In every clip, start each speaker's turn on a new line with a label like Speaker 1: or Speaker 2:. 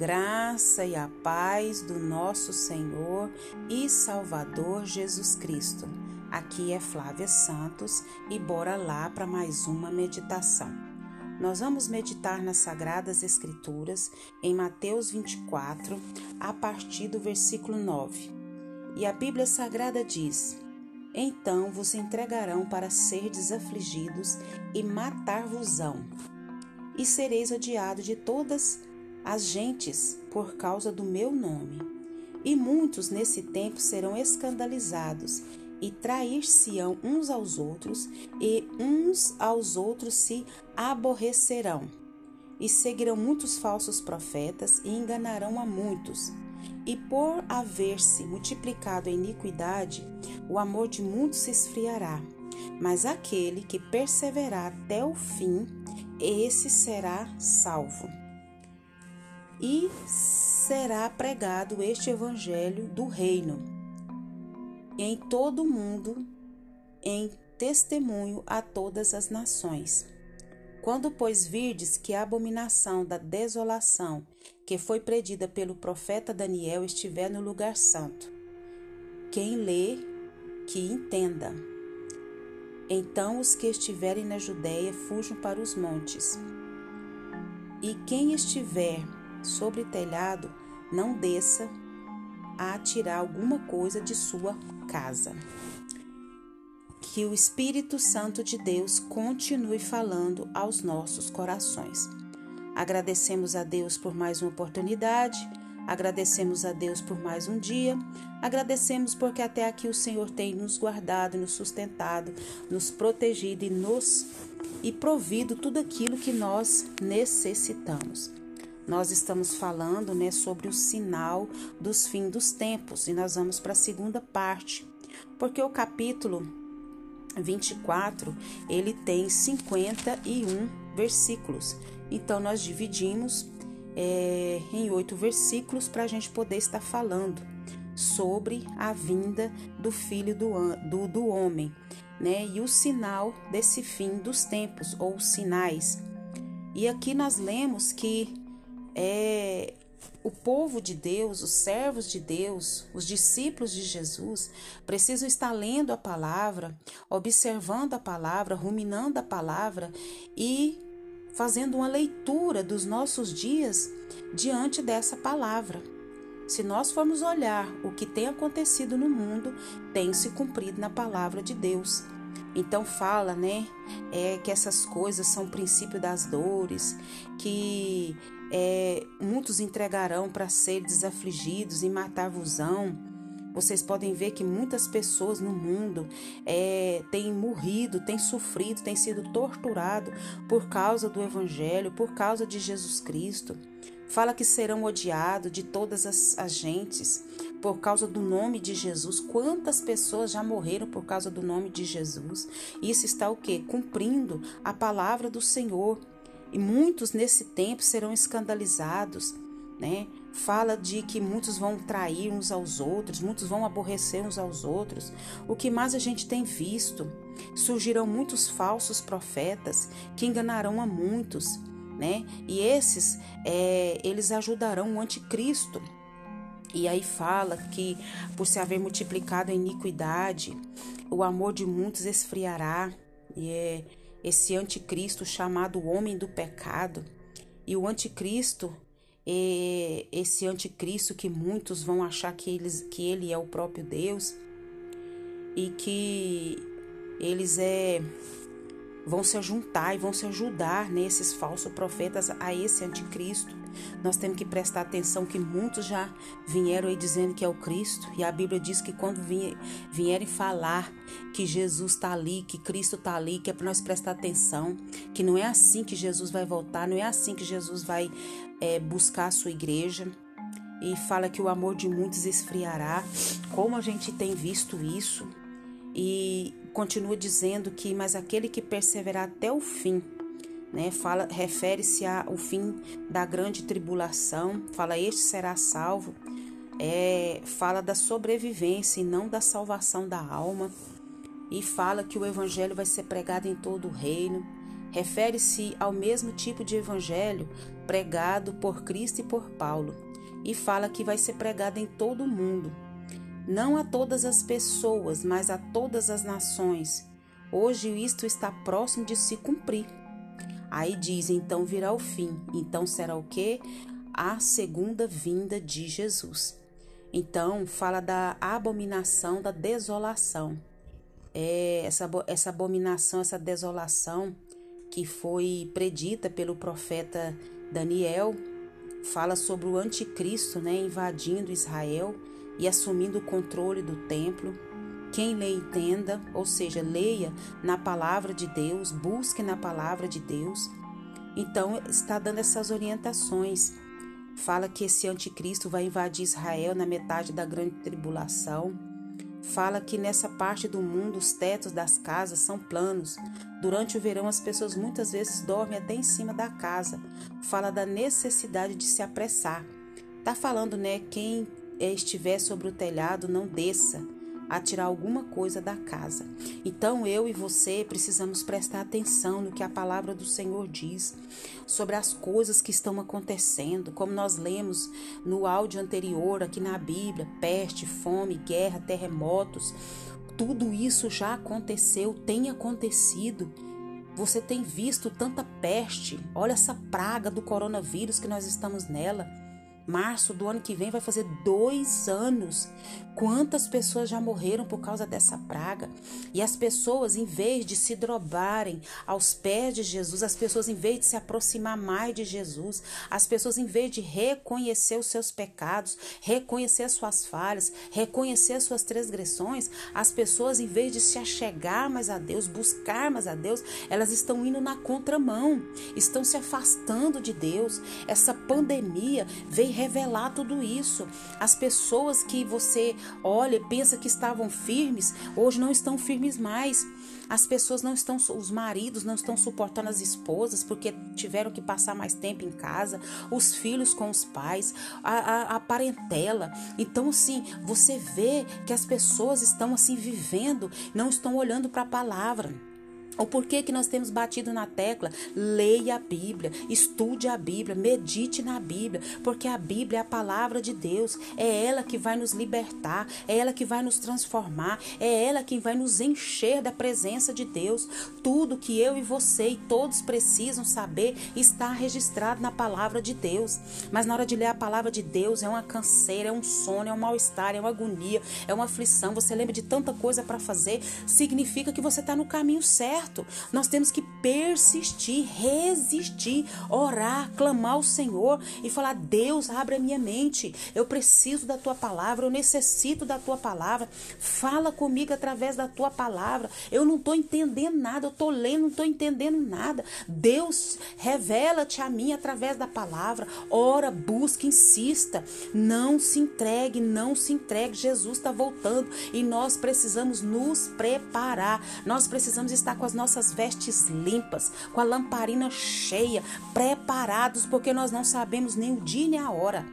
Speaker 1: graça e a paz do nosso Senhor e Salvador Jesus Cristo. Aqui é Flávia Santos e bora lá para mais uma meditação. Nós vamos meditar nas Sagradas Escrituras em Mateus 24, a partir do versículo 9. E a Bíblia Sagrada diz: Então vos entregarão para serdes afligidos e matar-vos-ão, e sereis odiados de todas as as gentes por causa do meu nome. E muitos nesse tempo serão escandalizados e trair-se-ão uns aos outros, e uns aos outros se aborrecerão. E seguirão muitos falsos profetas e enganarão a muitos. E por haver-se multiplicado a iniquidade, o amor de muitos se esfriará. Mas aquele que perseverar até o fim, esse será salvo e será pregado este evangelho do reino em todo o mundo em testemunho a todas as nações. Quando, pois, virdes que a abominação da desolação que foi predita pelo profeta Daniel estiver no lugar santo, quem lê, que entenda. Então os que estiverem na Judéia fujam para os montes. E quem estiver sobre telhado, não desça a tirar alguma coisa de sua casa. Que o Espírito Santo de Deus continue falando aos nossos corações. Agradecemos a Deus por mais uma oportunidade, agradecemos a Deus por mais um dia, agradecemos porque até aqui o Senhor tem nos guardado, nos sustentado, nos protegido e nos e provido tudo aquilo que nós necessitamos nós estamos falando né, sobre o sinal dos fins dos tempos e nós vamos para a segunda parte, porque o capítulo 24 ele tem 51 versículos. Então nós dividimos é, em oito versículos para a gente poder estar falando sobre a vinda do Filho do, do, do Homem, né? E o sinal desse fim dos tempos, ou sinais. E aqui nós lemos que é, o povo de Deus, os servos de Deus, os discípulos de Jesus, precisam estar lendo a palavra, observando a palavra, ruminando a palavra e fazendo uma leitura dos nossos dias diante dessa palavra. Se nós formos olhar o que tem acontecido no mundo, tem se cumprido na palavra de Deus. Então fala, né, é que essas coisas são o princípio das dores, que é, muitos entregarão para ser desafligidos e matar-vosão. Vocês podem ver que muitas pessoas no mundo é, têm morrido, têm sofrido, têm sido torturado por causa do Evangelho, por causa de Jesus Cristo. Fala que serão odiados de todas as, as gentes por causa do nome de Jesus. Quantas pessoas já morreram por causa do nome de Jesus? Isso está o quê? Cumprindo a palavra do Senhor. E muitos nesse tempo serão escandalizados, né? Fala de que muitos vão trair uns aos outros, muitos vão aborrecer uns aos outros. O que mais a gente tem visto? Surgirão muitos falsos profetas que enganarão a muitos, né? E esses, é, eles ajudarão o anticristo. E aí fala que por se haver multiplicado a iniquidade, o amor de muitos esfriará. E é esse anticristo chamado homem do pecado. E o anticristo é esse anticristo que muitos vão achar que, eles, que ele é o próprio Deus e que eles é vão se juntar e vão se ajudar nesses falsos profetas a esse anticristo. Nós temos que prestar atenção que muitos já vieram aí dizendo que é o Cristo, e a Bíblia diz que quando vierem falar que Jesus está ali, que Cristo está ali, que é para nós prestar atenção, que não é assim que Jesus vai voltar, não é assim que Jesus vai é, buscar a sua igreja. E fala que o amor de muitos esfriará, como a gente tem visto isso, e continua dizendo que, mas aquele que perseverar até o fim, né? Fala, refere-se ao fim da grande tribulação, fala este será salvo. É, fala da sobrevivência e não da salvação da alma. E fala que o evangelho vai ser pregado em todo o reino. refere-se ao mesmo tipo de evangelho pregado por Cristo e por Paulo, e fala que vai ser pregado em todo o mundo, não a todas as pessoas, mas a todas as nações. Hoje isto está próximo de se cumprir. Aí diz: então virá o fim. Então será o que? A segunda vinda de Jesus. Então fala da abominação da desolação. É essa, essa abominação, essa desolação que foi predita pelo profeta Daniel, fala sobre o anticristo, né, invadindo Israel e assumindo o controle do templo. Quem lê entenda, ou seja, leia na palavra de Deus, busque na palavra de Deus. Então, está dando essas orientações. Fala que esse anticristo vai invadir Israel na metade da grande tribulação fala que nessa parte do mundo os tetos das casas são planos. Durante o verão, as pessoas muitas vezes dormem até em cima da casa. Fala da necessidade de se apressar. Tá falando, né? Quem estiver sobre o telhado, não desça a tirar alguma coisa da casa. Então eu e você precisamos prestar atenção no que a palavra do Senhor diz sobre as coisas que estão acontecendo, como nós lemos no áudio anterior aqui na Bíblia, peste, fome, guerra, terremotos, tudo isso já aconteceu, tem acontecido. Você tem visto tanta peste, olha essa praga do coronavírus que nós estamos nela. Março do ano que vem vai fazer dois anos. Quantas pessoas já morreram por causa dessa praga? E as pessoas, em vez de se drobarem aos pés de Jesus, as pessoas, em vez de se aproximar mais de Jesus, as pessoas, em vez de reconhecer os seus pecados, reconhecer as suas falhas, reconhecer as suas transgressões, as pessoas, em vez de se achegar mais a Deus, buscar mais a Deus, elas estão indo na contramão, estão se afastando de Deus. Essa pandemia veio revelar tudo isso. As pessoas que você olha e pensa que estavam firmes, hoje não estão firmes mais. As pessoas não estão, os maridos não estão suportando as esposas porque tiveram que passar mais tempo em casa, os filhos com os pais, a, a, a parentela. Então, assim, você vê que as pessoas estão assim vivendo, não estão olhando para a palavra. O porquê que nós temos batido na tecla? Leia a Bíblia, estude a Bíblia, medite na Bíblia, porque a Bíblia é a palavra de Deus, é ela que vai nos libertar, é ela que vai nos transformar, é ela quem vai nos encher da presença de Deus. Tudo que eu e você e todos precisam saber está registrado na palavra de Deus. Mas na hora de ler a palavra de Deus é uma canseira, é um sono, é um mal-estar, é uma agonia, é uma aflição. Você lembra de tanta coisa para fazer, significa que você está no caminho certo Nós temos que persistir, resistir, orar, clamar ao Senhor e falar: Deus, abre a minha mente. Eu preciso da tua palavra, eu necessito da tua palavra. Fala comigo através da tua palavra. Eu não estou entendendo nada, eu estou lendo, não estou entendendo nada. Deus, revela-te a mim através da palavra. Ora, busca, insista. Não se entregue, não se entregue. Jesus está voltando e nós precisamos nos preparar. Nós precisamos estar com as nossas vestes limpas, com a lamparina cheia, preparados, porque nós não sabemos nem o dia nem a hora.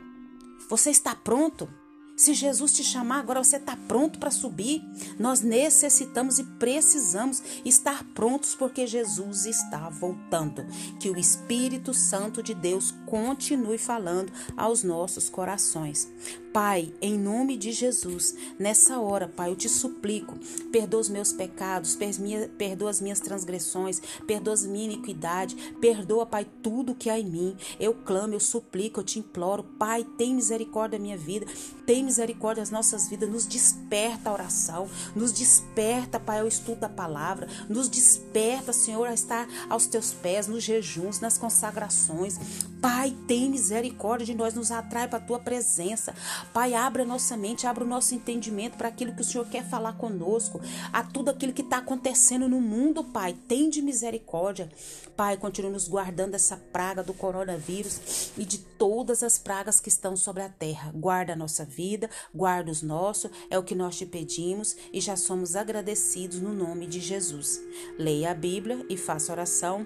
Speaker 1: Você está pronto? Se Jesus te chamar agora, você está pronto para subir? Nós necessitamos e precisamos estar prontos porque Jesus está voltando. Que o Espírito Santo de Deus continue falando aos nossos corações. Pai, em nome de Jesus, nessa hora, Pai, eu te suplico, perdoa os meus pecados, perdoa as minhas transgressões, perdoa a minha iniquidade, perdoa, Pai, tudo que há em mim. Eu clamo, eu suplico, eu te imploro, Pai, tem misericórdia da minha vida, tem misericórdia das nossas vidas, nos desperta a oração, nos desperta, Pai, ao estudo da palavra, nos desperta, Senhor, a estar aos teus pés, nos jejuns, nas consagrações. Pai, tem misericórdia de nós, nos atrai para a tua presença. Pai, abra nossa mente, abra o nosso entendimento para aquilo que o Senhor quer falar conosco, a tudo aquilo que está acontecendo no mundo, Pai. Tem de misericórdia. Pai, continue nos guardando dessa praga do coronavírus e de todas as pragas que estão sobre a terra. Guarda a nossa vida, guarda os nossos, é o que nós te pedimos e já somos agradecidos no nome de Jesus. Leia a Bíblia e faça oração